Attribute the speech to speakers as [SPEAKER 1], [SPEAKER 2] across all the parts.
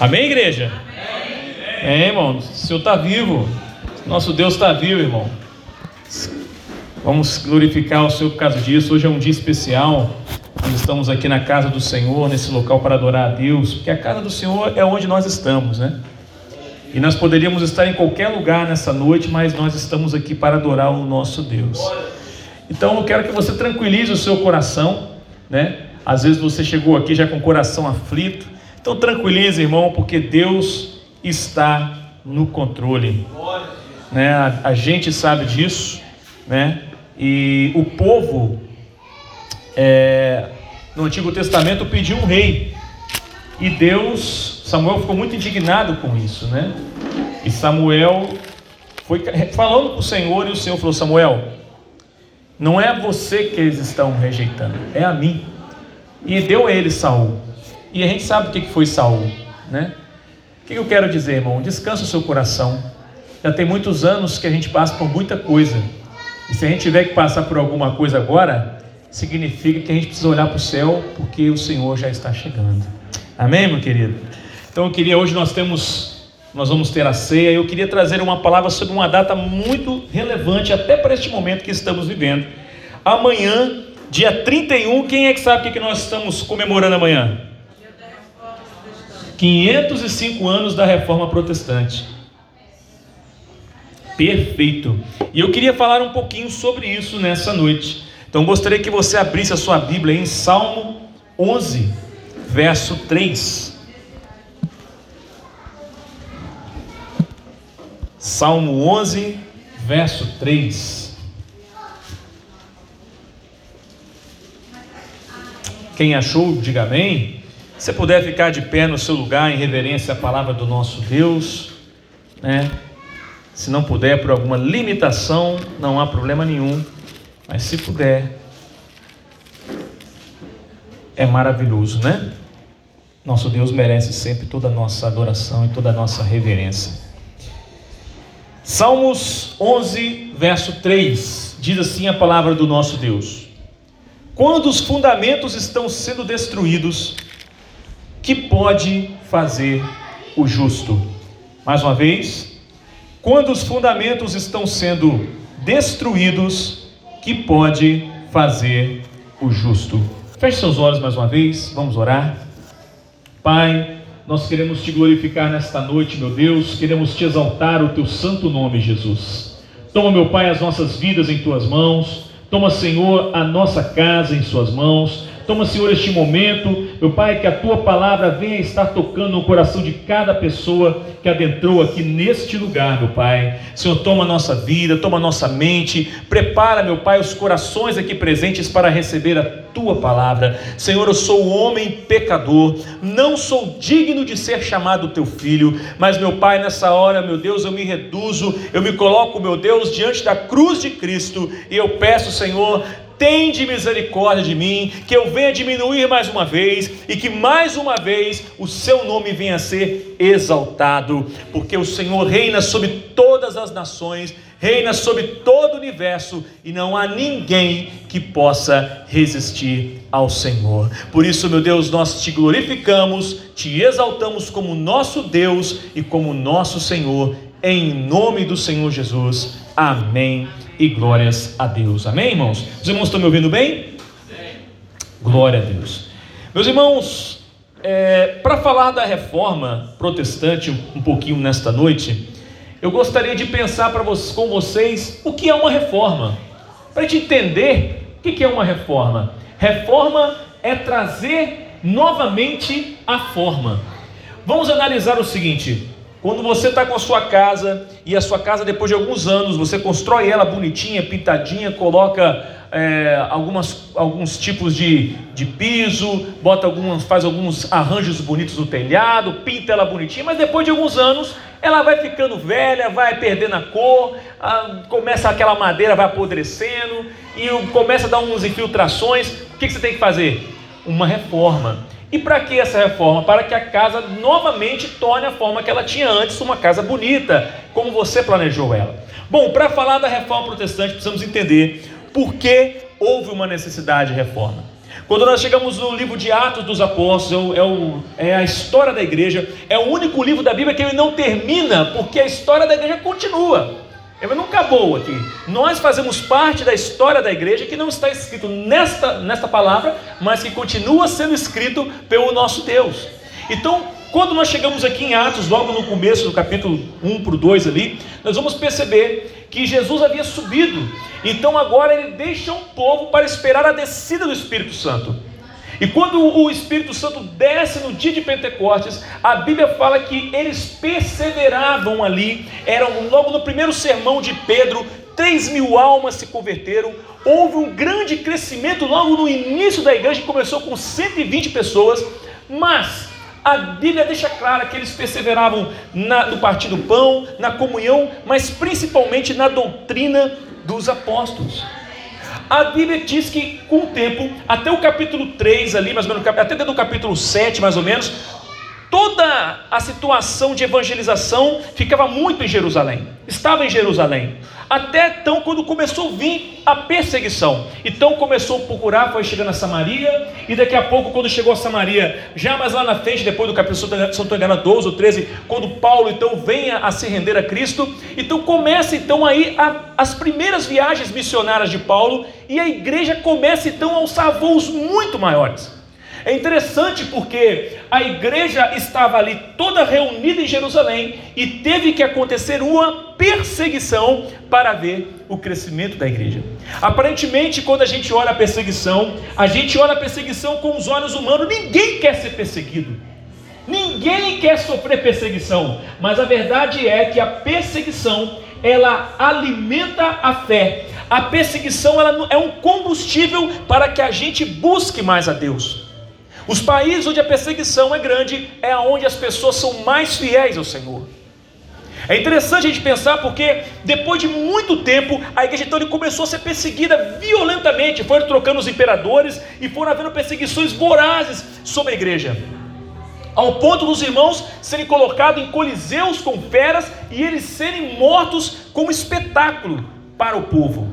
[SPEAKER 1] Amém, igreja? Amém, é, irmão. O Senhor está vivo. Nosso Deus está vivo, irmão. Vamos glorificar o Senhor por causa disso. Hoje é um dia especial. Nós estamos aqui na casa do Senhor, nesse local para adorar a Deus, porque a casa do Senhor é onde nós estamos, né? E nós poderíamos estar em qualquer lugar nessa noite, mas nós estamos aqui para adorar o nosso Deus. Então eu quero que você tranquilize o seu coração, né? Às vezes você chegou aqui já com o coração aflito. Então tranquilize, irmão, porque Deus está no controle. Né? A, a gente sabe disso, né? E o povo é, no Antigo Testamento pediu um rei. E Deus, Samuel ficou muito indignado com isso, né? E Samuel foi falando com o Senhor e o Senhor falou: Samuel, não é você que eles estão rejeitando, é a mim. E deu a ele Saul. E a gente sabe o que foi Saul, né? O que eu quero dizer, irmão? Descansa o seu coração. Já tem muitos anos que a gente passa por muita coisa. E se a gente tiver que passar por alguma coisa agora, significa que a gente precisa olhar para o céu, porque o Senhor já está chegando. Amém, meu querido? Então eu queria, hoje nós temos, nós vamos ter a ceia, eu queria trazer uma palavra sobre uma data muito relevante, até para este momento que estamos vivendo. Amanhã, dia 31, quem é que sabe o que nós estamos comemorando amanhã? 505 anos da reforma protestante. Perfeito. E eu queria falar um pouquinho sobre isso nessa noite. Então gostaria que você abrisse a sua Bíblia em Salmo 11, verso 3. Salmo 11, verso 3. Quem achou, diga amém. Se puder ficar de pé no seu lugar em reverência à palavra do nosso Deus, né? Se não puder por alguma limitação, não há problema nenhum. Mas se puder, é maravilhoso, né? Nosso Deus merece sempre toda a nossa adoração e toda a nossa reverência. Salmos 11, verso 3, diz assim a palavra do nosso Deus: Quando os fundamentos estão sendo destruídos, que pode fazer o justo? Mais uma vez, quando os fundamentos estão sendo destruídos, que pode fazer o justo? Feche seus olhos mais uma vez, vamos orar. Pai, nós queremos te glorificar nesta noite, meu Deus, queremos te exaltar o teu santo nome, Jesus. Toma, meu Pai, as nossas vidas em tuas mãos, toma, Senhor, a nossa casa em suas mãos, Toma, Senhor, este momento, meu Pai, que a tua palavra venha estar tocando no coração de cada pessoa que adentrou aqui neste lugar, meu Pai. Senhor, toma a nossa vida, toma a nossa mente, prepara, meu Pai, os corações aqui presentes para receber a tua palavra. Senhor, eu sou homem pecador, não sou digno de ser chamado teu filho, mas, meu Pai, nessa hora, meu Deus, eu me reduzo, eu me coloco, meu Deus, diante da cruz de Cristo. E eu peço, Senhor, Tende misericórdia de mim, que eu venha diminuir mais uma vez e que mais uma vez o seu nome venha a ser exaltado, porque o Senhor reina sobre todas as nações, reina sobre todo o universo e não há ninguém que possa resistir ao Senhor. Por isso, meu Deus, nós te glorificamos, te exaltamos como nosso Deus e como nosso Senhor, em nome do Senhor Jesus. Amém e glórias a Deus. Amém, irmãos? Os irmãos estão me ouvindo bem? Glória a Deus. Meus irmãos, é, para falar da reforma protestante um pouquinho nesta noite, eu gostaria de pensar para vocês, com vocês o que é uma reforma. Para a gente entender o que é uma reforma. Reforma é trazer novamente a forma. Vamos analisar o seguinte: quando você está com a sua casa e a sua casa, depois de alguns anos, você constrói ela bonitinha, pintadinha, coloca é, algumas, alguns tipos de, de piso, bota algumas, faz alguns arranjos bonitos no telhado, pinta ela bonitinha, mas depois de alguns anos ela vai ficando velha, vai perdendo a cor, a, começa aquela madeira vai apodrecendo e começa a dar umas infiltrações. O que, que você tem que fazer? Uma reforma. E para que essa reforma? Para que a casa novamente torne a forma que ela tinha antes, uma casa bonita, como você planejou ela. Bom, para falar da reforma protestante, precisamos entender por que houve uma necessidade de reforma. Quando nós chegamos no livro de Atos dos Apóstolos, é, o, é, a história da igreja, é o único livro da Bíblia que ele não termina, porque a história da igreja continua. Ele não acabou aqui. Nós fazemos parte da história da igreja que não está escrito nesta, nesta palavra, mas que continua sendo escrito pelo nosso Deus. Então, quando nós chegamos aqui em Atos, logo no começo do capítulo 1 para o 2 ali, nós vamos perceber que Jesus havia subido. Então agora ele deixa um povo para esperar a descida do Espírito Santo. E quando o Espírito Santo desce no dia de Pentecostes, a Bíblia fala que eles perseveravam ali. Eram logo no primeiro sermão de Pedro, 3 mil almas se converteram. Houve um grande crescimento logo no início da igreja, que começou com 120 pessoas. Mas a Bíblia deixa clara que eles perseveravam na, no partir do pão, na comunhão, mas principalmente na doutrina dos apóstolos. A Bíblia diz que com o tempo, até o capítulo 3 ali, mais ou menos, até dentro do capítulo 7 mais ou menos, toda a situação de evangelização ficava muito em Jerusalém, estava em Jerusalém. Até então, quando começou a vir a perseguição. Então começou a procurar, foi chegando a Samaria, e daqui a pouco, quando chegou a Samaria, já mais lá na frente, depois do capítulo, se não enganado, 12 ou 13, quando Paulo então vem a, a, se render a Cristo, então começa então aí a, as primeiras viagens missionárias de Paulo, e a igreja começa então a alçar voos muito maiores. É interessante porque a igreja estava ali toda reunida em Jerusalém e teve que acontecer uma perseguição para ver o crescimento da igreja. Aparentemente, quando a gente olha a perseguição, a gente olha a perseguição com os olhos humanos, ninguém quer ser perseguido. Ninguém quer sofrer perseguição, mas a verdade é que a perseguição ela alimenta a fé. A perseguição ela é um combustível para que a gente busque mais a Deus. Os países onde a perseguição é grande é onde as pessoas são mais fiéis ao Senhor. É interessante a gente pensar porque depois de muito tempo a igreja então começou a ser perseguida violentamente, foram trocando os imperadores e foram havendo perseguições vorazes sobre a igreja. Ao ponto dos irmãos serem colocados em coliseus com feras e eles serem mortos como espetáculo para o povo.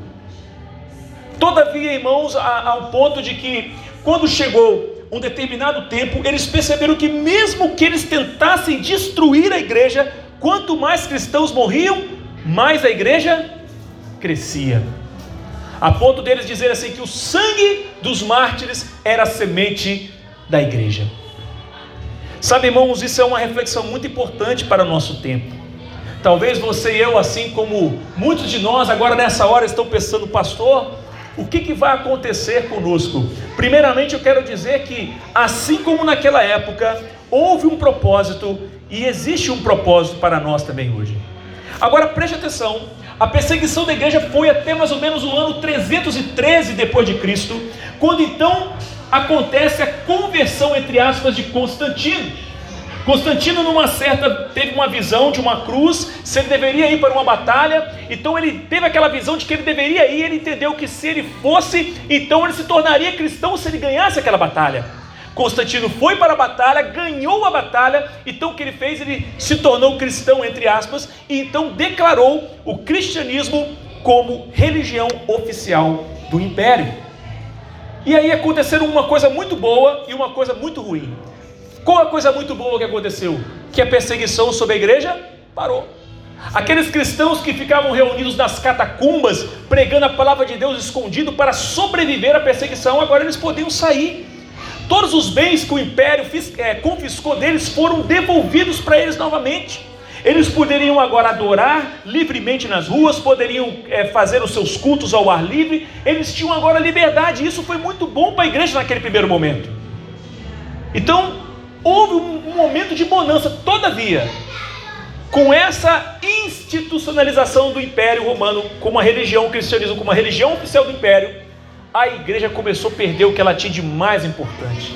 [SPEAKER 1] Todavia, irmãos, ao ponto de que quando chegou um determinado tempo, eles perceberam que, mesmo que eles tentassem destruir a igreja, quanto mais cristãos morriam, mais a igreja crescia. A ponto deles dizer assim: que o sangue dos mártires era a semente da igreja. Sabe, irmãos, isso é uma reflexão muito importante para o nosso tempo. Talvez você e eu, assim como muitos de nós, agora nessa hora estão pensando, pastor, o que, que vai acontecer conosco? Primeiramente, eu quero dizer que, assim como naquela época, houve um propósito e existe um propósito para nós também hoje. Agora preste atenção: a perseguição da igreja foi até mais ou menos o ano 313 depois de Cristo, quando então acontece a conversão entre aspas de Constantino. Constantino, numa certa, teve uma visão de uma cruz, se ele deveria ir para uma batalha, então ele teve aquela visão de que ele deveria ir, ele entendeu que se ele fosse, então ele se tornaria cristão se ele ganhasse aquela batalha. Constantino foi para a batalha, ganhou a batalha, então o que ele fez? Ele se tornou cristão, entre aspas, e então declarou o cristianismo como religião oficial do império. E aí aconteceram uma coisa muito boa e uma coisa muito ruim. Qual a coisa muito boa que aconteceu? Que a perseguição sobre a igreja parou. Aqueles cristãos que ficavam reunidos nas catacumbas, pregando a palavra de Deus escondido para sobreviver à perseguição, agora eles podiam sair. Todos os bens que o império é, confiscou deles foram devolvidos para eles novamente. Eles poderiam agora adorar livremente nas ruas, poderiam é, fazer os seus cultos ao ar livre, eles tinham agora liberdade, isso foi muito bom para a igreja naquele primeiro momento. Então, houve um momento de bonança, todavia, com essa institucionalização do Império Romano como uma religião, o cristianismo como uma religião oficial do Império, a igreja começou a perder o que ela tinha de mais importante.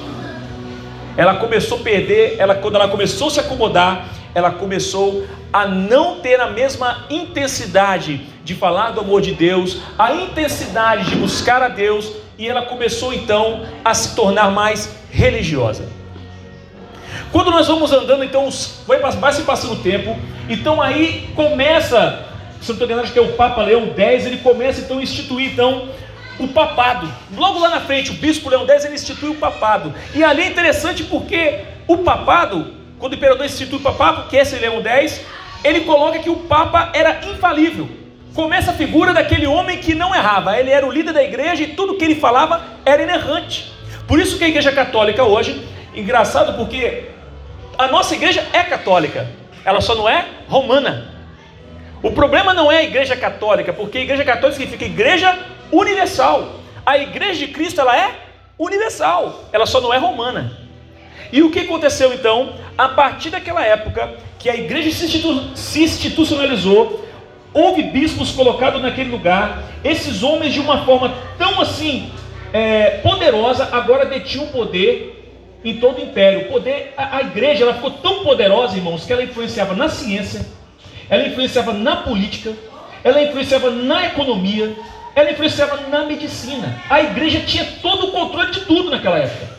[SPEAKER 1] Ela começou a perder, ela, quando ela começou a se acomodar, ela começou a não ter a mesma intensidade de falar do amor de Deus, a intensidade de buscar a Deus, e ela começou então a se tornar mais religiosa. Quando nós vamos andando, então vai, vai se passando o tempo, então aí começa, se não estou enganado, acho que é o Papa Leão X, ele começa então a instituir então o papado. Logo lá na frente, o bispo Leão X ele institui o papado. E ali é interessante porque o papado, quando o imperador institui o papado, que é esse Leão X, ele coloca que o papa era infalível. Começa a figura daquele homem que não errava. Ele era o líder da igreja e tudo que ele falava era inerrante. Por isso que a igreja católica hoje, engraçado porque a nossa igreja é católica, ela só não é romana. O problema não é a igreja católica, porque a igreja católica significa igreja universal. A igreja de Cristo ela é universal, ela só não é romana. E o que aconteceu então? A partir daquela época que a igreja se, institu se institucionalizou, houve bispos colocados naquele lugar, esses homens de uma forma tão assim é, poderosa agora detinham poder em todo o império. O poder, a, a igreja ela ficou tão poderosa, irmãos, que ela influenciava na ciência, ela influenciava na política, ela influenciava na economia, ela influenciava na medicina. A igreja tinha todo o controle de tudo naquela época.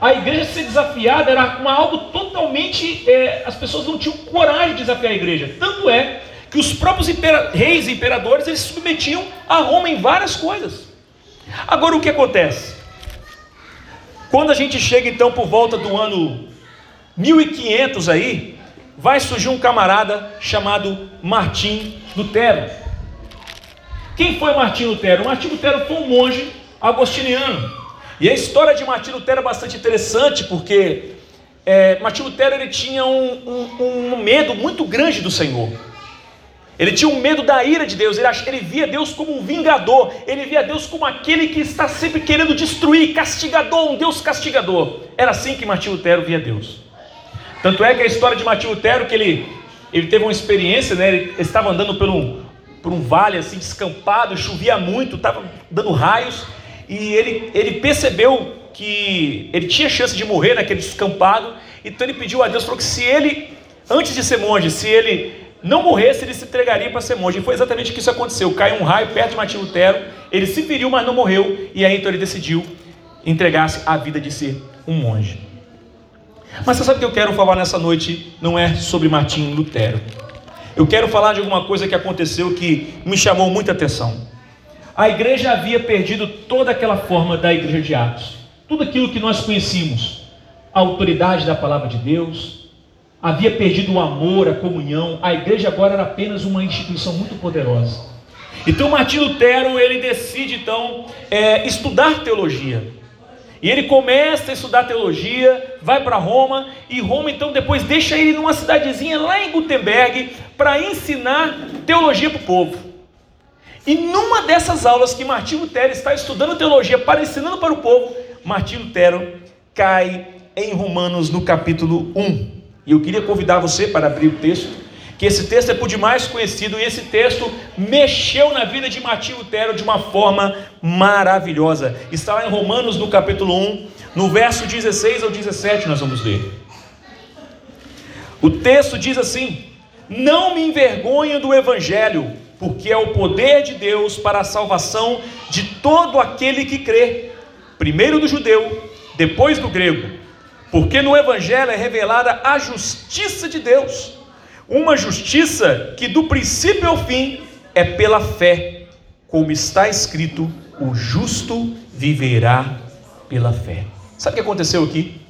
[SPEAKER 1] A igreja ser desafiada era uma, algo totalmente. É, as pessoas não tinham coragem de desafiar a igreja. Tanto é que os próprios impera, reis e imperadores eles se submetiam a Roma em várias coisas. Agora o que acontece? Quando a gente chega então por volta do ano 1500 aí, vai surgir um camarada chamado Martim Lutero. Quem foi Martim Lutero? Martim Lutero foi um monge agostiniano. E a história de Martim Lutero é bastante interessante porque é, Martim Lutero ele tinha um, um, um, medo muito grande do Senhor. Ele tinha um medo da ira de Deus. Ele, ele via Deus como um vingador. Ele via Deus como aquele que está sempre querendo destruir, castigador, um Deus castigador. Era assim que Martim Lutero via Deus. Tanto é que a história de Martim Lutero que ele, ele teve uma experiência, né? Ele estava andando por um, por um vale assim descampado, chovia muito, estava dando raios, e ele, ele percebeu que ele tinha chance de morrer naquele descampado, então ele pediu a Deus, falou que se ele, antes de ser monge, se ele não morresse, ele se entregaria para ser monge. E foi exatamente o que isso aconteceu. Caiu um raio perto de Martim Lutero, ele se feriu, mas não morreu, e aí então ele decidiu entregar-se à vida de ser um monge. Mas você sabe o que eu quero falar nessa noite? Não é sobre Martim Lutero. Eu quero falar de alguma coisa que aconteceu que me chamou muita atenção. A igreja havia perdido toda aquela forma da igreja de Atos, tudo aquilo que nós conhecíamos, a autoridade da palavra de Deus, havia perdido o amor, a comunhão. A igreja agora era apenas uma instituição muito poderosa. Então Martim Lutero ele decide então é, estudar teologia. E ele começa a estudar teologia, vai para Roma, e Roma então depois deixa ele numa cidadezinha lá em Gutenberg para ensinar teologia para o povo. E numa dessas aulas que Martim Lutero está estudando teologia para ensinando para o povo, Martim Lutero cai em Romanos no capítulo 1. E eu queria convidar você para abrir o texto que esse texto é por demais conhecido e esse texto mexeu na vida de Martim Lutero de uma forma maravilhosa. Está lá em Romanos, no capítulo 1, no verso 16 ao 17, nós vamos ler. O texto diz assim: Não me envergonho do evangelho, porque é o poder de Deus para a salvação de todo aquele que crê, primeiro do judeu, depois do grego, porque no evangelho é revelada a justiça de Deus uma justiça que do princípio ao fim é pela fé, como está escrito: o justo viverá pela fé. Sabe o que aconteceu aqui?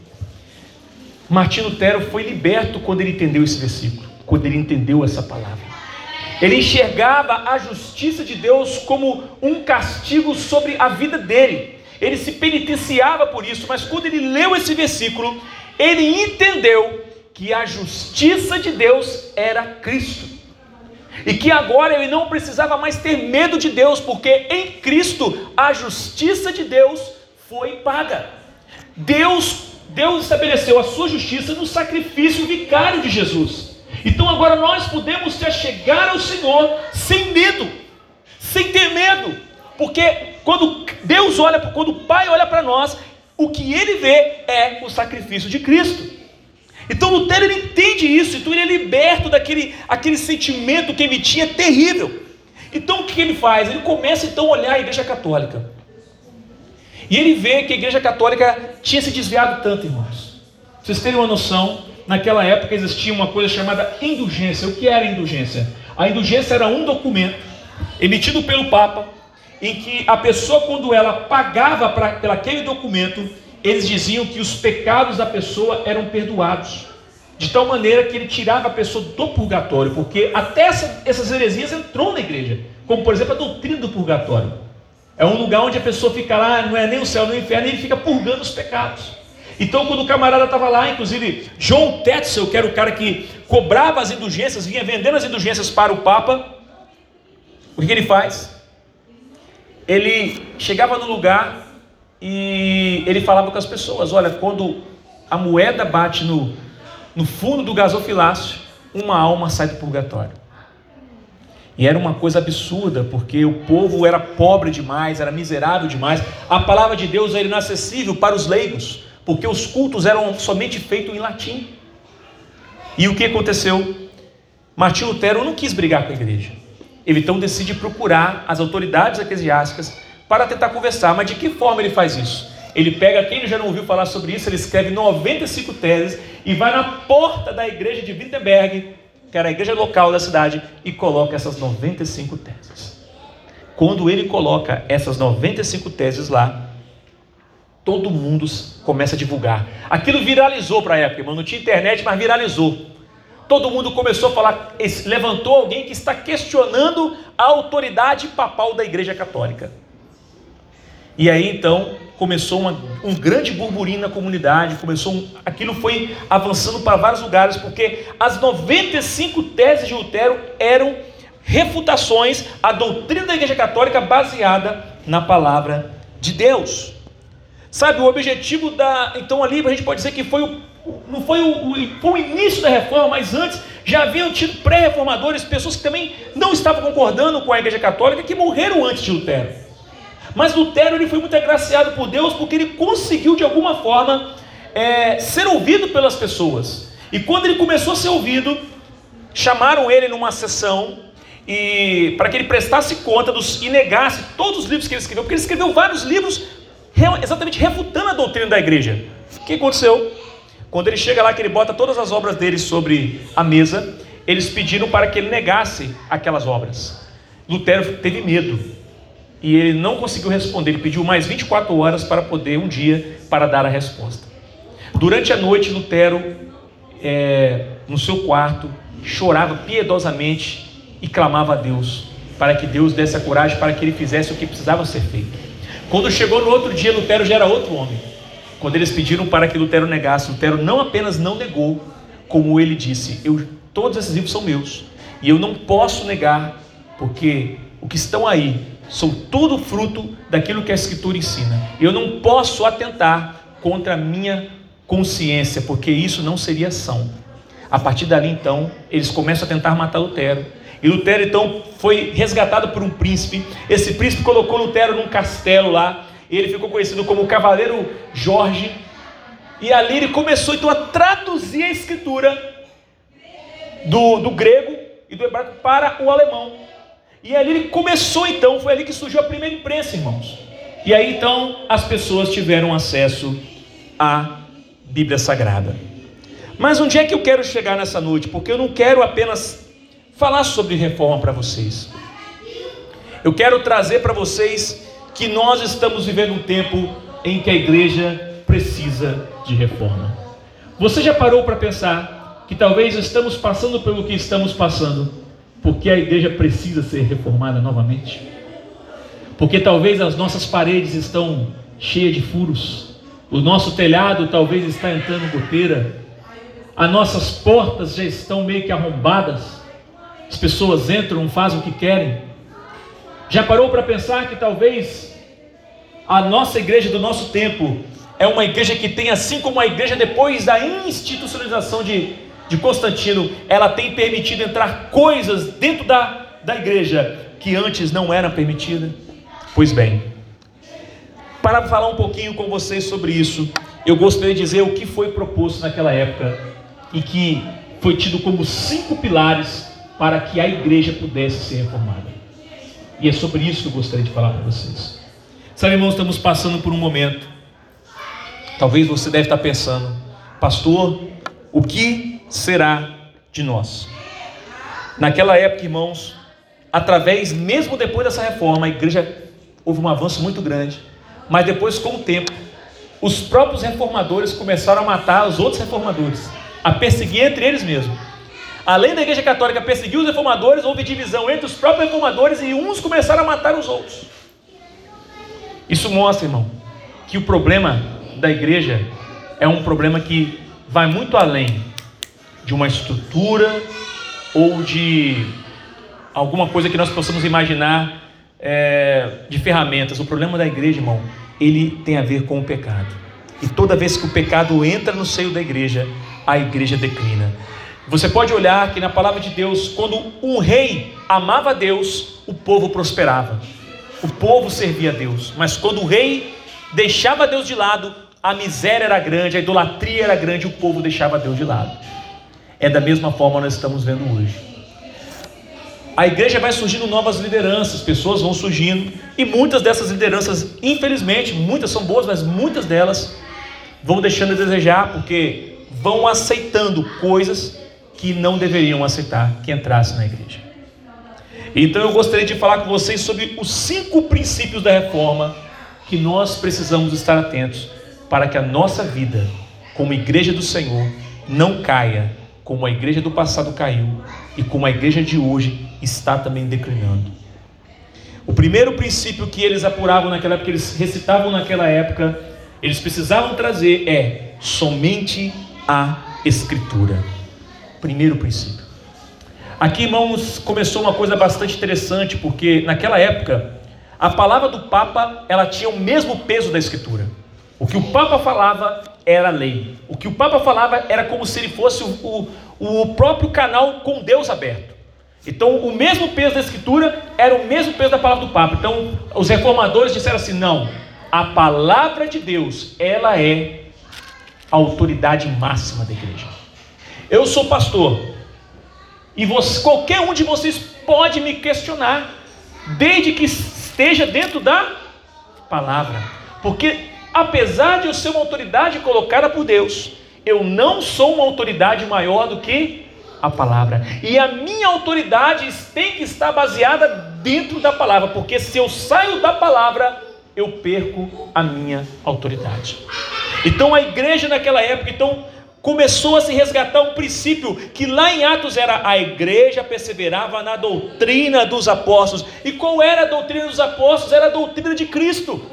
[SPEAKER 1] Martim Lutero foi liberto quando ele entendeu esse versículo, quando ele entendeu essa palavra. Ele enxergava a justiça de Deus como um castigo sobre a vida dele. Ele se penitenciava por isso, mas quando ele leu esse versículo, ele entendeu que a justiça de Deus era Cristo. E que agora ele não precisava mais ter medo de Deus, porque em Cristo a justiça de Deus foi paga. Deus, Deus estabeleceu a sua justiça no sacrifício vicário de Jesus. Então agora nós podemos chegar ao Senhor sem medo, sem ter medo, porque quando Deus olha, quando o Pai olha para nós, o que ele vê é o sacrifício de Cristo. Então Lutero ele entende isso, então ele é liberto daquele aquele sentimento que ele tinha terrível. Então o que ele faz? Ele começa então a olhar a igreja católica. E ele vê que a igreja católica tinha se desviado tanto, irmãos. Pra vocês terem uma noção, naquela época existia uma coisa chamada indulgência. O que era indulgência? A indulgência era um documento emitido pelo Papa em que a pessoa, quando ela pagava para pelo aquele documento, eles diziam que os pecados da pessoa eram perdoados. De tal maneira que ele tirava a pessoa do purgatório, porque até essa, essas heresias entrou na igreja, como por exemplo a doutrina do purgatório. É um lugar onde a pessoa fica lá, não é nem o céu nem o inferno, e ele fica purgando os pecados. Então, quando o camarada estava lá, inclusive John Tetzel, que era o cara que cobrava as indulgências, vinha vendendo as indulgências para o Papa, o que, que ele faz? Ele chegava no lugar e ele falava com as pessoas: Olha, quando a moeda bate no, no fundo do gasofilácio, uma alma sai do purgatório. E era uma coisa absurda, porque o povo era pobre demais, era miserável demais. A palavra de Deus era inacessível para os leigos, porque os cultos eram somente feitos em latim. E o que aconteceu? Martinho Lutero não quis brigar com a igreja. Ele então decide procurar as autoridades eclesiásticas para tentar conversar. Mas de que forma ele faz isso? Ele pega, quem já não ouviu falar sobre isso, ele escreve 95 teses e vai na porta da igreja de Wittenberg, que era a igreja local da cidade, e coloca essas 95 teses. Quando ele coloca essas 95 teses lá, todo mundo começa a divulgar. Aquilo viralizou para a época, irmão. Não tinha internet, mas viralizou. Todo mundo começou a falar, levantou alguém que está questionando a autoridade papal da Igreja Católica. E aí então começou uma, um grande burburinho na comunidade, começou um, aquilo foi avançando para vários lugares, porque as 95 teses de Lutero eram refutações à doutrina da Igreja Católica baseada na palavra de Deus. Sabe, o objetivo da. Então ali a gente pode dizer que foi o, não foi o, o, foi o início da reforma, mas antes já haviam tido pré-reformadores, pessoas que também não estavam concordando com a Igreja Católica, que morreram antes de Lutero. Mas Lutero ele foi muito agraciado por Deus porque ele conseguiu de alguma forma é, ser ouvido pelas pessoas. E quando ele começou a ser ouvido, chamaram ele numa sessão e para que ele prestasse conta dos, e negasse todos os livros que ele escreveu, porque ele escreveu vários livros exatamente refutando a doutrina da igreja. O que aconteceu? Quando ele chega lá, que ele bota todas as obras dele sobre a mesa, eles pediram para que ele negasse aquelas obras. Lutero teve medo e ele não conseguiu responder. Ele pediu mais 24 horas para poder, um dia, para dar a resposta. Durante a noite, Lutero, é, no seu quarto, chorava piedosamente e clamava a Deus para que Deus desse a coragem para que ele fizesse o que precisava ser feito. Quando chegou no outro dia, Lutero já era outro homem. Quando eles pediram para que Lutero negasse, Lutero não apenas não negou, como ele disse: eu, todos esses livros são meus e eu não posso negar, porque o que estão aí são tudo fruto daquilo que a Escritura ensina. Eu não posso atentar contra a minha consciência, porque isso não seria ação. A partir dali, então, eles começam a tentar matar Lutero. E Lutero, então, foi resgatado por um príncipe. Esse príncipe colocou Lutero num castelo lá. E ele ficou conhecido como Cavaleiro Jorge. E ali ele começou, então, a traduzir a escritura do, do grego e do hebraico para o alemão. E ali ele começou então, foi ali que surgiu a primeira imprensa, irmãos. E aí então as pessoas tiveram acesso à Bíblia Sagrada. Mas onde é que eu quero chegar nessa noite? Porque eu não quero apenas falar sobre reforma para vocês. Eu quero trazer para vocês que nós estamos vivendo um tempo em que a igreja precisa de reforma. Você já parou para pensar que talvez estamos passando pelo que estamos passando porque a igreja precisa ser reformada novamente. Porque talvez as nossas paredes estão cheias de furos, o nosso telhado talvez está entrando goteira, as nossas portas já estão meio que arrombadas, as pessoas entram, fazem o que querem. Já parou para pensar que talvez a nossa igreja do nosso tempo é uma igreja que tem, assim como a igreja depois da institucionalização de de Constantino, ela tem permitido entrar coisas dentro da, da igreja que antes não eram permitidas? Pois bem, para falar um pouquinho com vocês sobre isso, eu gostaria de dizer o que foi proposto naquela época e que foi tido como cinco pilares para que a igreja pudesse ser reformada. E é sobre isso que eu gostaria de falar para vocês. Sabe, irmãos, estamos passando por um momento. Talvez você deve estar pensando, pastor, o que será de nós. Naquela época, irmãos, através, mesmo depois dessa reforma, a igreja houve um avanço muito grande, mas depois, com o tempo, os próprios reformadores começaram a matar os outros reformadores, a perseguir entre eles mesmos. Além da Igreja Católica perseguir os reformadores, houve divisão entre os próprios reformadores e uns começaram a matar os outros. Isso mostra, irmão, que o problema da igreja é um problema que vai muito além de uma estrutura ou de alguma coisa que nós possamos imaginar é, de ferramentas. O problema da igreja, irmão, ele tem a ver com o pecado. E toda vez que o pecado entra no seio da igreja, a igreja declina. Você pode olhar que na palavra de Deus, quando um rei amava Deus, o povo prosperava. O povo servia a Deus. Mas quando o rei deixava Deus de lado, a miséria era grande, a idolatria era grande, o povo deixava Deus de lado. É da mesma forma que nós estamos vendo hoje. A igreja vai surgindo novas lideranças, pessoas vão surgindo, e muitas dessas lideranças, infelizmente, muitas são boas, mas muitas delas vão deixando a desejar, porque vão aceitando coisas que não deveriam aceitar que entrasse na igreja. Então eu gostaria de falar com vocês sobre os cinco princípios da reforma que nós precisamos estar atentos para que a nossa vida, como igreja do Senhor, não caia como a igreja do passado caiu e como a igreja de hoje está também declinando. O primeiro princípio que eles apuravam naquela época, que eles recitavam naquela época, eles precisavam trazer é somente a Escritura. Primeiro princípio. Aqui, irmãos, começou uma coisa bastante interessante, porque naquela época a palavra do Papa ela tinha o mesmo peso da Escritura. O que o Papa falava era lei. O que o Papa falava era como se ele fosse o, o, o próprio canal com Deus aberto. Então, o mesmo peso da Escritura era o mesmo peso da palavra do Papa. Então, os reformadores disseram assim: não, a palavra de Deus, ela é a autoridade máxima da igreja. Eu sou pastor, e você, qualquer um de vocês pode me questionar, desde que esteja dentro da palavra. Porque apesar de eu ser uma autoridade colocada por Deus, eu não sou uma autoridade maior do que a palavra. E a minha autoridade tem que estar baseada dentro da palavra, porque se eu saio da palavra, eu perco a minha autoridade. Então a igreja naquela época, então começou a se resgatar um princípio que lá em Atos era a igreja perseverava na doutrina dos apóstolos. E qual era a doutrina dos apóstolos? Era a doutrina de Cristo.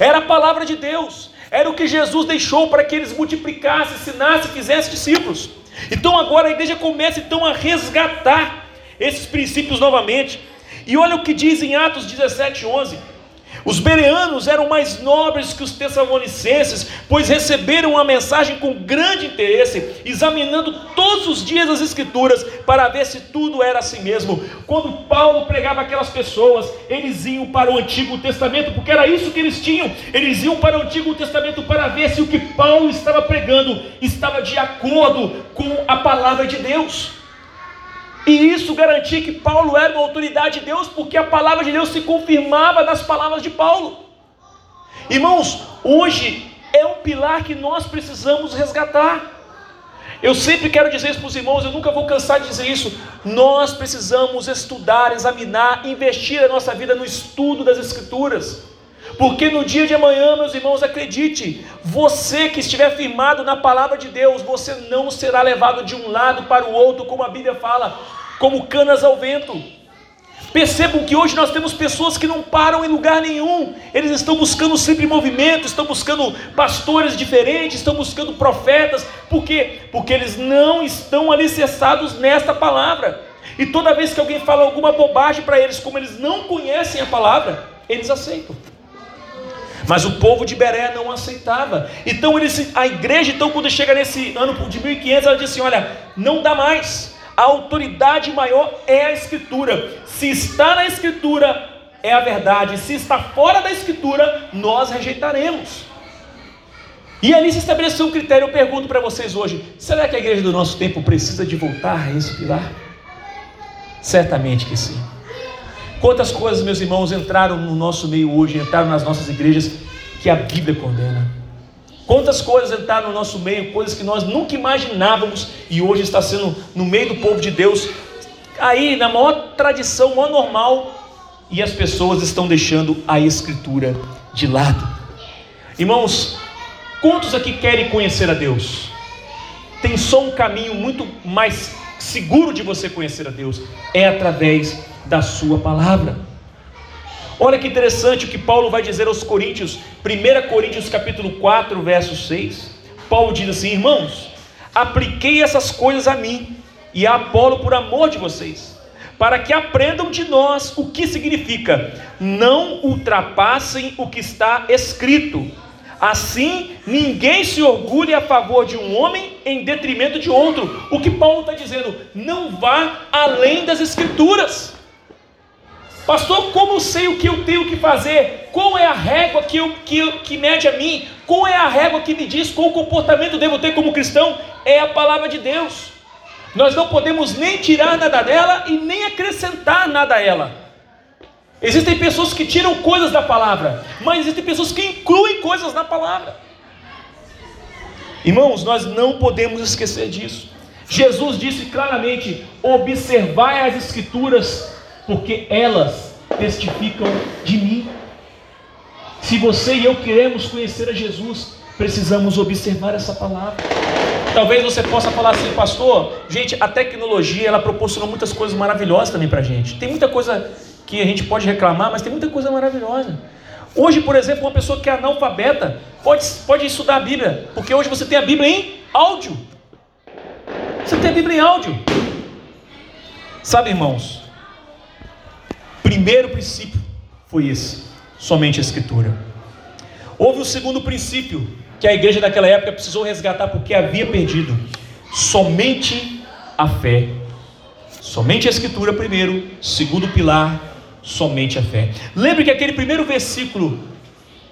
[SPEAKER 1] Era a palavra de Deus. Era o que Jesus deixou para que eles multiplicassem, ensinassem, fizessem discípulos. Então agora a igreja começa então a resgatar esses princípios novamente. E olha o que diz em Atos 17, 11. Os bereanos eram mais nobres que os tessalonicenses, pois receberam a mensagem com grande interesse, examinando todos os dias as escrituras para ver se tudo era assim mesmo. Quando Paulo pregava aquelas pessoas, eles iam para o Antigo Testamento, porque era isso que eles tinham. Eles iam para o Antigo Testamento para ver se o que Paulo estava pregando estava de acordo com a palavra de Deus. E isso garantia que Paulo era uma autoridade de Deus, porque a palavra de Deus se confirmava nas palavras de Paulo. Irmãos, hoje é um pilar que nós precisamos resgatar. Eu sempre quero dizer isso para os irmãos, eu nunca vou cansar de dizer isso. Nós precisamos estudar, examinar, investir a nossa vida no estudo das Escrituras. Porque no dia de amanhã, meus irmãos, acredite, você que estiver firmado na palavra de Deus, você não será levado de um lado para o outro, como a Bíblia fala, como canas ao vento. Percebam que hoje nós temos pessoas que não param em lugar nenhum, eles estão buscando sempre movimento, estão buscando pastores diferentes, estão buscando profetas, por quê? Porque eles não estão alicerçados nesta palavra. E toda vez que alguém fala alguma bobagem para eles, como eles não conhecem a palavra, eles aceitam. Mas o povo de Beré não aceitava. Então eles, a igreja, então, quando chega nesse ano de 1500, ela diz assim: olha, não dá mais. A autoridade maior é a escritura. Se está na escritura, é a verdade. Se está fora da escritura, nós rejeitaremos. E ali se estabeleceu um critério. Eu pergunto para vocês hoje: será que a igreja do nosso tempo precisa de voltar a esse pilar? Certamente que sim. Quantas coisas, meus irmãos, entraram no nosso meio hoje, entraram nas nossas igrejas, que a Bíblia condena. Quantas coisas entraram no nosso meio, coisas que nós nunca imaginávamos e hoje está sendo no meio do povo de Deus, aí na maior tradição, maior normal, e as pessoas estão deixando a Escritura de lado. Irmãos, quantos aqui querem conhecer a Deus? Tem só um caminho muito mais seguro de você conhecer a Deus: é através da Sua palavra. Olha que interessante o que Paulo vai dizer aos Coríntios, 1 Coríntios capítulo 4, verso 6. Paulo diz assim: Irmãos, apliquei essas coisas a mim e a Apolo por amor de vocês, para que aprendam de nós o que significa não ultrapassem o que está escrito. Assim, ninguém se orgulhe a favor de um homem em detrimento de outro. O que Paulo está dizendo? Não vá além das Escrituras. Pastor, como sei o que eu tenho que fazer? Qual é a régua que, eu, que, que mede a mim? Qual é a régua que me diz qual comportamento devo ter como cristão? É a palavra de Deus. Nós não podemos nem tirar nada dela e nem acrescentar nada a ela. Existem pessoas que tiram coisas da palavra, mas existem pessoas que incluem coisas na palavra. Irmãos, nós não podemos esquecer disso. Jesus disse claramente: observai as Escrituras, porque elas testificam de mim. Se você e eu queremos conhecer a Jesus, precisamos observar essa palavra. Talvez você possa falar assim, pastor, gente, a tecnologia ela proporcionou muitas coisas maravilhosas também para a gente. Tem muita coisa que a gente pode reclamar, mas tem muita coisa maravilhosa. Hoje, por exemplo, uma pessoa que é analfabeta pode, pode estudar a Bíblia, porque hoje você tem a Bíblia em áudio. Você tem a Bíblia em áudio. Sabe, irmãos, primeiro princípio foi esse: somente a Escritura. Houve o segundo princípio, que a igreja daquela época precisou resgatar porque havia perdido somente a fé. Somente a escritura primeiro, segundo pilar, somente a fé. Lembre que aquele primeiro versículo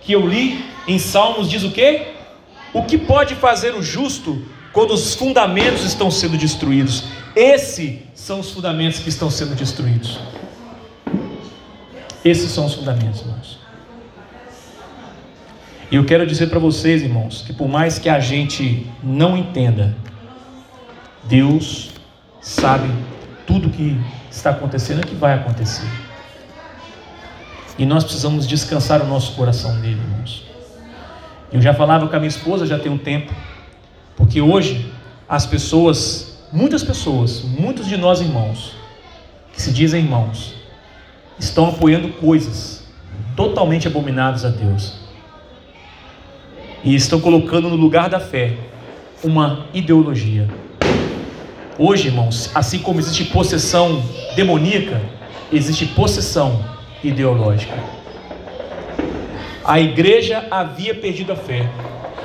[SPEAKER 1] que eu li em Salmos diz o quê? O que pode fazer o justo quando os fundamentos estão sendo destruídos? Esses são os fundamentos que estão sendo destruídos. Esses são os fundamentos, irmãos. E eu quero dizer para vocês, irmãos, que por mais que a gente não entenda, Deus sabe tudo que está acontecendo e que vai acontecer. E nós precisamos descansar o nosso coração nele, irmãos. Eu já falava com a minha esposa já tem um tempo, porque hoje as pessoas, muitas pessoas, muitos de nós irmãos, que se dizem irmãos, estão apoiando coisas totalmente abomináveis a Deus e estão colocando no lugar da fé uma ideologia. Hoje, irmãos, assim como existe possessão demoníaca, existe possessão ideológica. A igreja havia perdido a fé.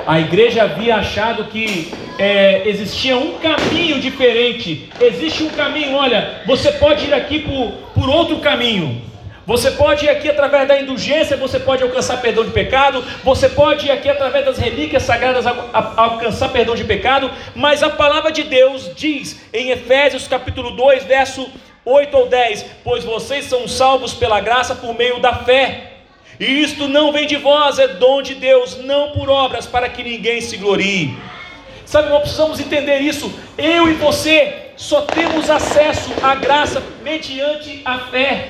[SPEAKER 1] A igreja havia achado que é, existia um caminho diferente. Existe um caminho, olha, você pode ir aqui por, por outro caminho. Você pode ir aqui através da indulgência, você pode alcançar perdão de pecado, você pode ir aqui através das relíquias sagradas alcançar perdão de pecado, mas a palavra de Deus diz em Efésios capítulo 2, verso 8 ou 10: Pois vocês são salvos pela graça por meio da fé. E isto não vem de vós, é dom de Deus, não por obras, para que ninguém se glorie. Sabe, nós precisamos entender isso. Eu e você só temos acesso à graça mediante a fé.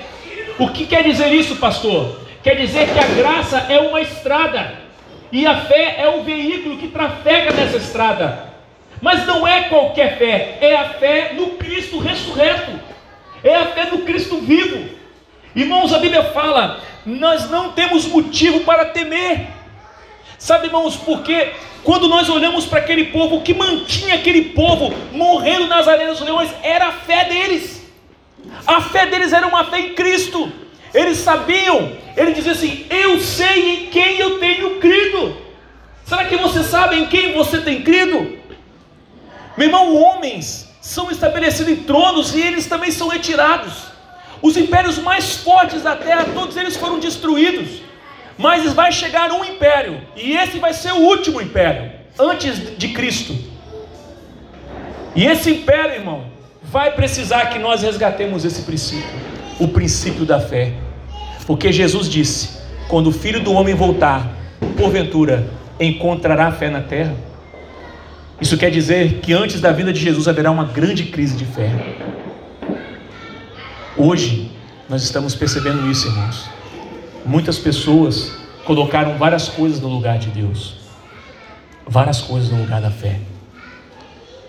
[SPEAKER 1] O que quer dizer isso, pastor? Quer dizer que a graça é uma estrada e a fé é o veículo que trafega nessa estrada. Mas não é qualquer fé, é a fé no Cristo ressurreto, é a fé no Cristo vivo. Irmãos, a Bíblia fala: nós não temos motivo para temer. Sabe, irmãos, porque quando nós olhamos para aquele povo, o que mantinha aquele povo morrendo nas areias dos leões era a fé deles. A fé deles era uma fé em Cristo. Eles sabiam, ele dizia assim: Eu sei em quem eu tenho crido. Será que você sabe em quem você tem crido? Meu irmão, homens são estabelecidos em tronos e eles também são retirados. Os impérios mais fortes da terra, todos eles foram destruídos. Mas vai chegar um império, e esse vai ser o último império, antes de Cristo. E esse império, irmão, vai precisar que nós resgatemos esse princípio, o princípio da fé. Porque Jesus disse: quando o filho do homem voltar, porventura encontrará fé na terra. Isso quer dizer que antes da vinda de Jesus haverá uma grande crise de fé. Hoje, Nós estamos percebendo isso, irmãos. Muitas pessoas colocaram várias coisas no lugar de Deus, várias coisas no lugar da fé.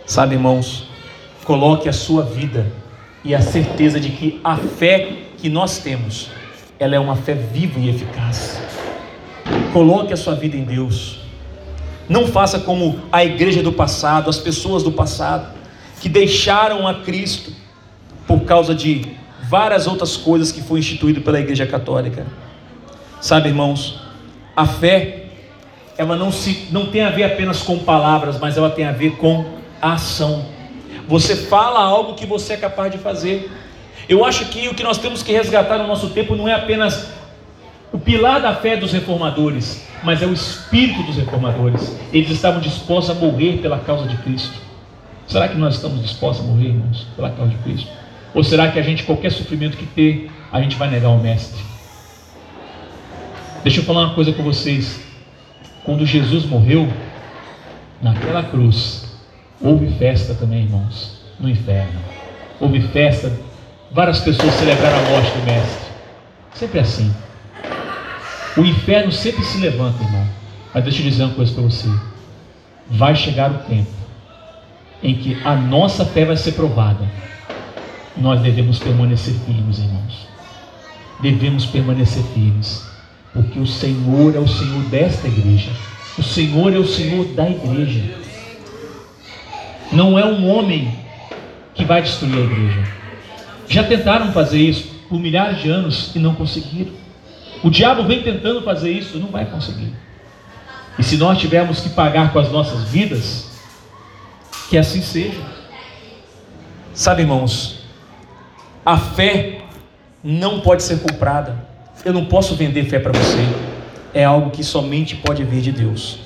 [SPEAKER 1] Sabe, irmãos, coloque a sua vida e a certeza de que a fé que nós temos, ela é uma fé viva e eficaz. Coloque a sua vida em Deus. Não faça como a igreja do passado, as pessoas do passado, que deixaram a Cristo por causa de várias outras coisas que foi instituído pela Igreja Católica. Sabe, irmãos, a fé ela não se não tem a ver apenas com palavras, mas ela tem a ver com a ação. Você fala algo que você é capaz de fazer. Eu acho que o que nós temos que resgatar no nosso tempo não é apenas o pilar da fé dos reformadores, mas é o espírito dos reformadores. Eles estavam dispostos a morrer pela causa de Cristo. Será que nós estamos dispostos a morrer, irmãos, pela causa de Cristo? Ou será que a gente, qualquer sofrimento que ter, a gente vai negar o Mestre? Deixa eu falar uma coisa com vocês. Quando Jesus morreu naquela cruz, houve festa também, irmãos, no inferno. Houve festa, várias pessoas celebraram a morte do Mestre. Sempre assim. O inferno sempre se levanta, irmão. Mas deixa eu dizer uma coisa para você. Vai chegar o tempo em que a nossa fé vai ser provada nós devemos permanecer firmes, irmãos. Devemos permanecer firmes, porque o Senhor é o Senhor desta igreja. O Senhor é o Senhor da igreja. Não é um homem que vai destruir a igreja. Já tentaram fazer isso por milhares de anos e não conseguiram. O diabo vem tentando fazer isso não vai conseguir. E se nós tivermos que pagar com as nossas vidas, que assim seja. Sabe, irmãos, a fé não pode ser comprada. Eu não posso vender fé para você. É algo que somente pode vir de Deus.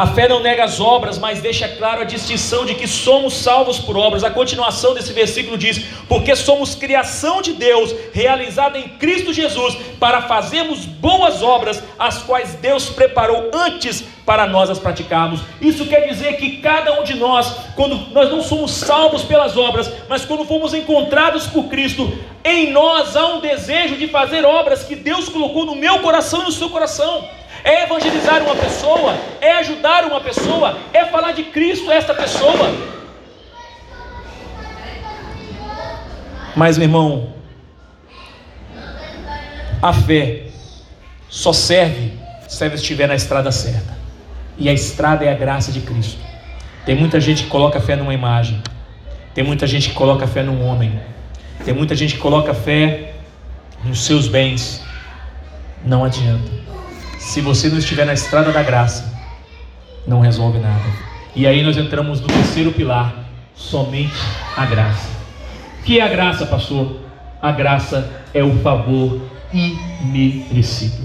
[SPEAKER 1] A fé não nega as obras, mas deixa claro a distinção de que somos salvos por obras. A continuação desse versículo diz: Porque somos criação de Deus, realizada em Cristo Jesus, para fazermos boas obras, as quais Deus preparou antes para nós as praticarmos. Isso quer dizer que cada um de nós, quando nós não somos salvos pelas obras, mas quando fomos encontrados por Cristo, em nós há um desejo de fazer obras que Deus colocou no meu coração e no seu coração é evangelizar uma pessoa, é ajudar uma pessoa, é falar de Cristo a esta pessoa. Mas, meu irmão, a fé só serve se ela estiver na estrada certa. E a estrada é a graça de Cristo. Tem muita gente que coloca fé numa imagem. Tem muita gente que coloca fé num homem. Tem muita gente que coloca fé nos seus bens. Não adianta se você não estiver na estrada da graça, não resolve nada. E aí nós entramos no terceiro pilar, somente a graça. O que é a graça, pastor? A graça é o favor imerecido.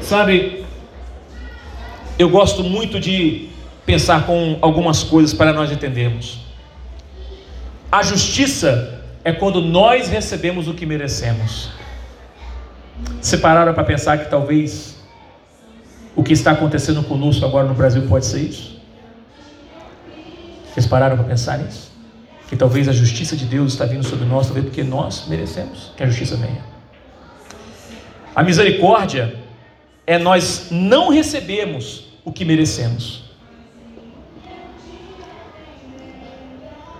[SPEAKER 1] Sabe, eu gosto muito de pensar com algumas coisas para nós entendermos. A justiça é quando nós recebemos o que merecemos. Separaram para pensar que talvez o que está acontecendo conosco agora no Brasil pode ser isso? Vocês pararam para pensar nisso? Que talvez a justiça de Deus está vindo sobre nós, talvez porque nós merecemos que a justiça venha. A misericórdia é nós não recebemos o que merecemos.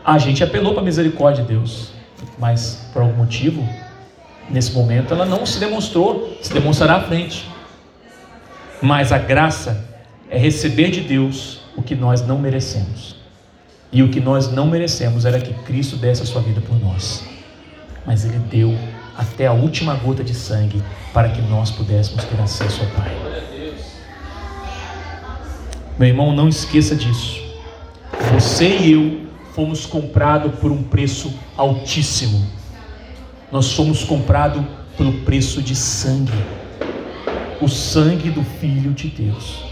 [SPEAKER 1] A gente apelou para a misericórdia de Deus, mas por algum motivo Nesse momento ela não se demonstrou, se demonstrará à frente. Mas a graça é receber de Deus o que nós não merecemos. E o que nós não merecemos era que Cristo desse a sua vida por nós. Mas Ele deu até a última gota de sangue para que nós pudéssemos ter acesso ao Pai. Meu irmão, não esqueça disso. Você e eu fomos comprados por um preço altíssimo nós somos comprados pelo preço de sangue o sangue do Filho de Deus.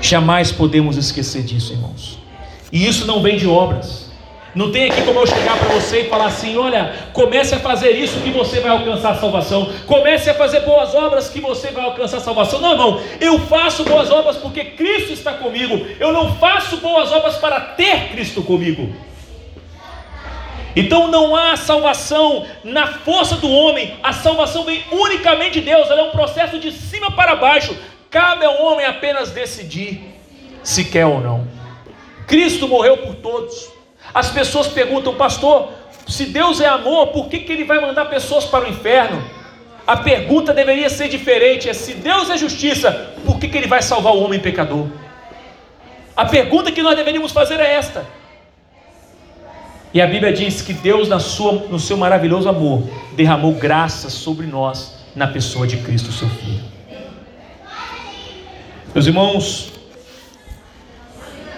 [SPEAKER 1] Jamais podemos esquecer disso, irmãos. E isso não vem de obras. Não tem aqui como eu chegar para você e falar assim: olha, comece a fazer isso que você vai alcançar a salvação. Comece a fazer boas obras que você vai alcançar a salvação. Não, irmão, eu faço boas obras porque Cristo está comigo. Eu não faço boas obras para ter Cristo comigo. Então não há salvação na força do homem, a salvação vem unicamente de Deus, ela é um processo de cima para baixo. Cabe ao homem apenas decidir se quer ou não. Cristo morreu por todos. As pessoas perguntam, pastor, se Deus é amor, por que, que ele vai mandar pessoas para o inferno? A pergunta deveria ser diferente: é se Deus é justiça, por que, que ele vai salvar o homem pecador? A pergunta que nós deveríamos fazer é esta. E a Bíblia diz que Deus, na sua, no seu maravilhoso amor, derramou graça sobre nós na pessoa de Cristo, seu Filho. Meus irmãos,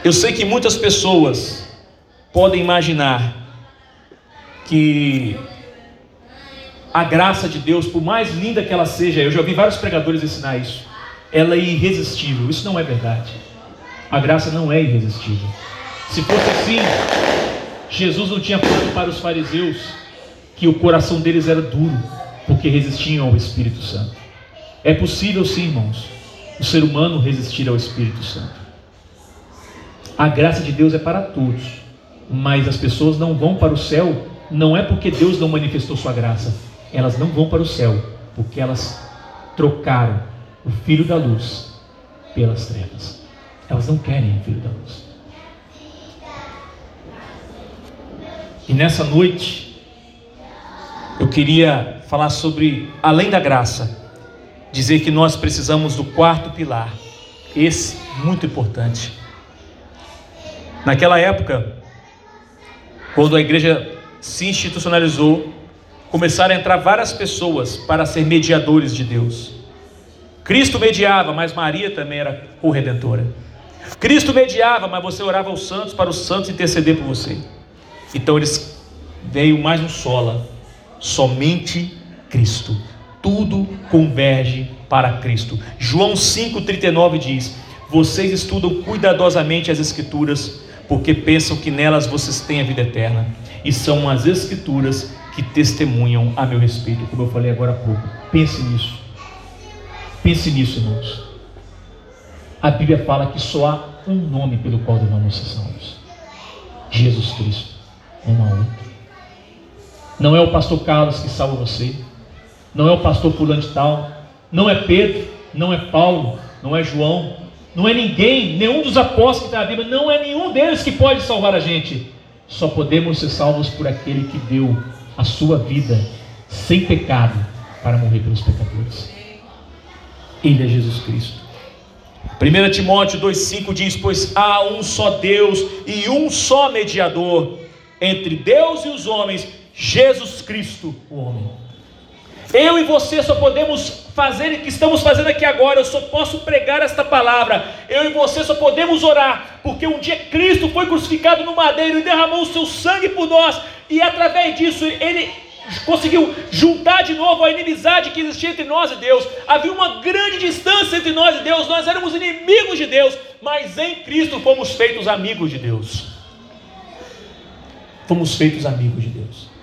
[SPEAKER 1] eu sei que muitas pessoas podem imaginar que a graça de Deus, por mais linda que ela seja, eu já ouvi vários pregadores ensinar isso, ela é irresistível. Isso não é verdade. A graça não é irresistível. Se fosse assim, Jesus não tinha falado para os fariseus que o coração deles era duro, porque resistiam ao Espírito Santo. É possível sim, irmãos, o ser humano resistir ao Espírito Santo. A graça de Deus é para todos, mas as pessoas não vão para o céu, não é porque Deus não manifestou sua graça, elas não vão para o céu, porque elas trocaram o Filho da luz pelas trevas. Elas não querem o Filho da luz. E nessa noite, eu queria falar sobre, além da graça, dizer que nós precisamos do quarto pilar, esse muito importante. Naquela época, quando a igreja se institucionalizou, começaram a entrar várias pessoas para ser mediadores de Deus. Cristo mediava, mas Maria também era corredentora. Cristo mediava, mas você orava aos santos para os santos interceder por você. Então eles veio mais um sola, somente Cristo. Tudo converge para Cristo. João 5:39 diz: Vocês estudam cuidadosamente as escrituras, porque pensam que nelas vocês têm a vida eterna, e são as escrituras que testemunham a meu respeito, como eu falei agora há pouco. Pense nisso. Pense nisso, irmãos. A Bíblia fala que só há um nome pelo qual devemos ser salvos: Jesus Cristo um a outro. Não é o pastor Carlos que salva você, não é o pastor fulano de tal, não é Pedro, não é Paulo, não é João, não é ninguém, nenhum dos apóstolos que está na Bíblia, não é nenhum deles que pode salvar a gente. Só podemos ser salvos por aquele que deu a sua vida sem pecado para morrer pelos pecadores. Ele é Jesus Cristo. 1 Timóteo 2,5 diz: Pois há um só Deus e um só mediador entre Deus e os homens, Jesus Cristo, o homem. Eu e você só podemos fazer o que estamos fazendo aqui agora, eu só posso pregar esta palavra. Eu e você só podemos orar, porque um dia Cristo foi crucificado no madeiro e derramou o seu sangue por nós, e através disso ele conseguiu juntar de novo a inimizade que existia entre nós e Deus. Havia uma grande distância entre nós e Deus, nós éramos inimigos de Deus, mas em Cristo fomos feitos amigos de Deus fomos feitos amigos de Deus.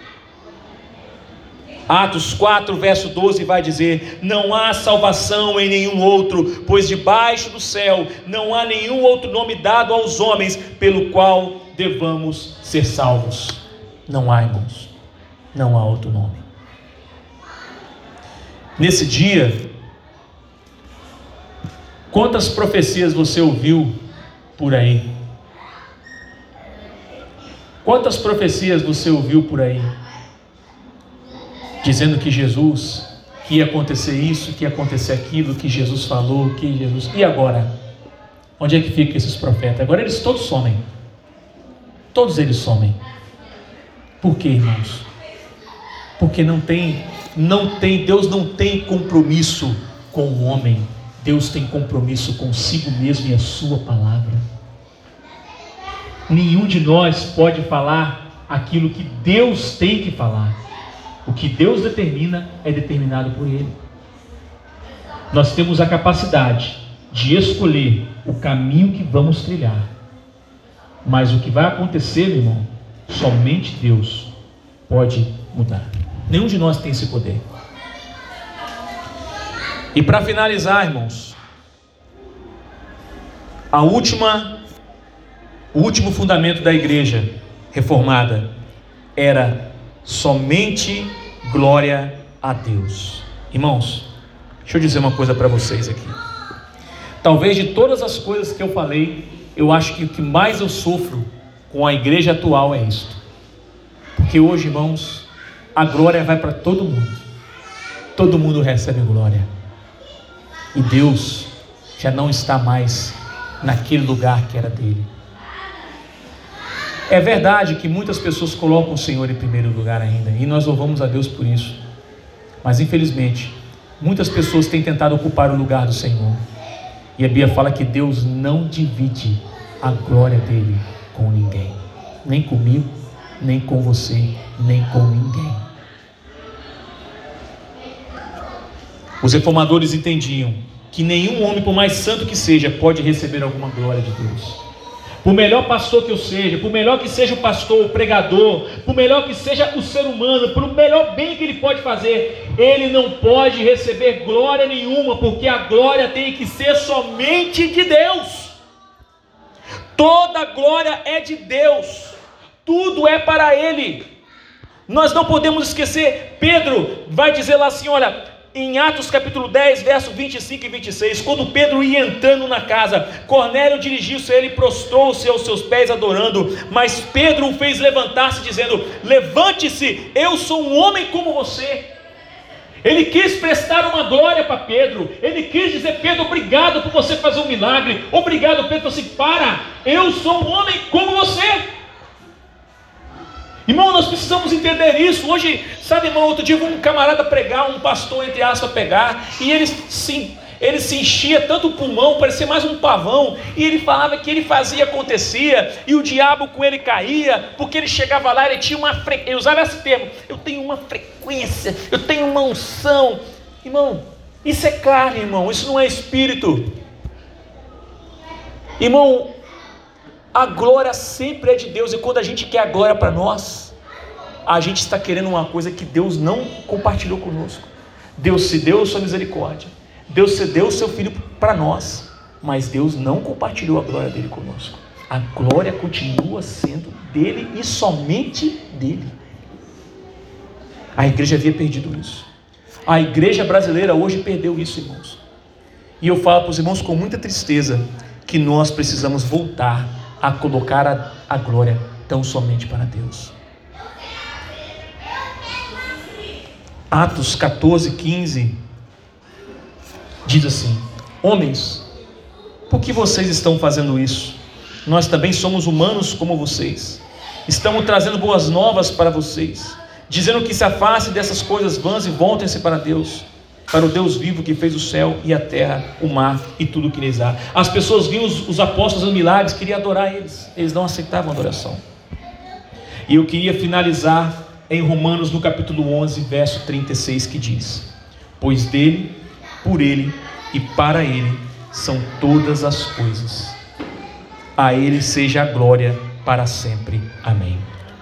[SPEAKER 1] Atos 4, verso 12 vai dizer: Não há salvação em nenhum outro, pois debaixo do céu não há nenhum outro nome dado aos homens pelo qual devamos ser salvos. Não há, irmãos, não há outro nome. Nesse dia, quantas profecias você ouviu por aí? Quantas profecias você ouviu por aí? Dizendo que Jesus, que ia acontecer isso, que ia acontecer aquilo, que Jesus falou, que Jesus. E agora? Onde é que ficam esses profetas? Agora eles todos somem. Todos eles somem. Por quê, irmãos? Porque não tem, não tem, Deus não tem compromisso com o homem. Deus tem compromisso consigo mesmo e a sua palavra nenhum de nós pode falar aquilo que Deus tem que falar. O que Deus determina é determinado por Ele. Nós temos a capacidade de escolher o caminho que vamos trilhar. Mas o que vai acontecer, meu irmão, somente Deus pode mudar. Nenhum de nós tem esse poder. E para finalizar, irmãos, a última o último fundamento da igreja reformada era somente glória a Deus. Irmãos, deixa eu dizer uma coisa para vocês aqui. Talvez de todas as coisas que eu falei, eu acho que o que mais eu sofro com a igreja atual é isto. Porque hoje, irmãos, a glória vai para todo mundo. Todo mundo recebe glória. E Deus já não está mais naquele lugar que era dele. É verdade que muitas pessoas colocam o Senhor em primeiro lugar ainda, e nós louvamos a Deus por isso. Mas infelizmente, muitas pessoas têm tentado ocupar o lugar do Senhor. E a Bíblia fala que Deus não divide a glória dele com ninguém, nem comigo, nem com você, nem com ninguém. Os reformadores entendiam que nenhum homem, por mais santo que seja, pode receber alguma glória de Deus. Por melhor pastor que eu seja, por melhor que seja o pastor, o pregador, por melhor que seja o ser humano, por melhor bem que ele pode fazer, ele não pode receber glória nenhuma, porque a glória tem que ser somente de Deus. Toda glória é de Deus, tudo é para Ele. Nós não podemos esquecer, Pedro vai dizer lá assim: olha, em Atos capítulo 10, verso 25 e 26, quando Pedro ia entrando na casa, Cornélio dirigiu-se a ele e prostrou-se aos seus pés adorando, mas Pedro o fez levantar-se, dizendo: Levante-se, eu sou um homem como você. Ele quis prestar uma glória para Pedro. Ele quis dizer: Pedro, obrigado por você fazer um milagre. Obrigado, Pedro. Assim, para, eu sou um homem como você. Irmão, nós precisamos entender isso. Hoje, sabe, irmão, outro dia um camarada pregar, um pastor, entre aspas, pegar, e ele se, ele se enchia tanto o pulmão, parecia mais um pavão, e ele falava que ele fazia, acontecia, e o diabo com ele caía, porque ele chegava lá, ele tinha uma frequência, ele usava esse termo, eu tenho uma frequência, eu tenho uma unção. Irmão, isso é carne, irmão, isso não é espírito. Irmão, a glória sempre é de Deus, e quando a gente quer a glória para nós, a gente está querendo uma coisa que Deus não compartilhou conosco. Deus se deu a sua misericórdia, Deus cedeu o seu filho para nós, mas Deus não compartilhou a glória dele conosco. A glória continua sendo dele e somente dele. A igreja havia perdido isso. A igreja brasileira hoje perdeu isso, irmãos. E eu falo para os irmãos com muita tristeza que nós precisamos voltar a colocar a, a glória tão somente para Deus. Atos 14, 15 diz assim: Homens, por que vocês estão fazendo isso? Nós também somos humanos como vocês. Estamos trazendo boas novas para vocês, dizendo que se afaste dessas coisas vãs e voltem-se para Deus para o Deus vivo que fez o céu e a terra, o mar e tudo o que neles há. As pessoas viam os, os apóstolos os milagres, queriam adorar eles, eles não aceitavam adoração. E eu queria finalizar em Romanos no capítulo 11, verso 36, que diz: Pois dele, por ele e para ele são todas as coisas. A ele seja a glória para sempre. Amém.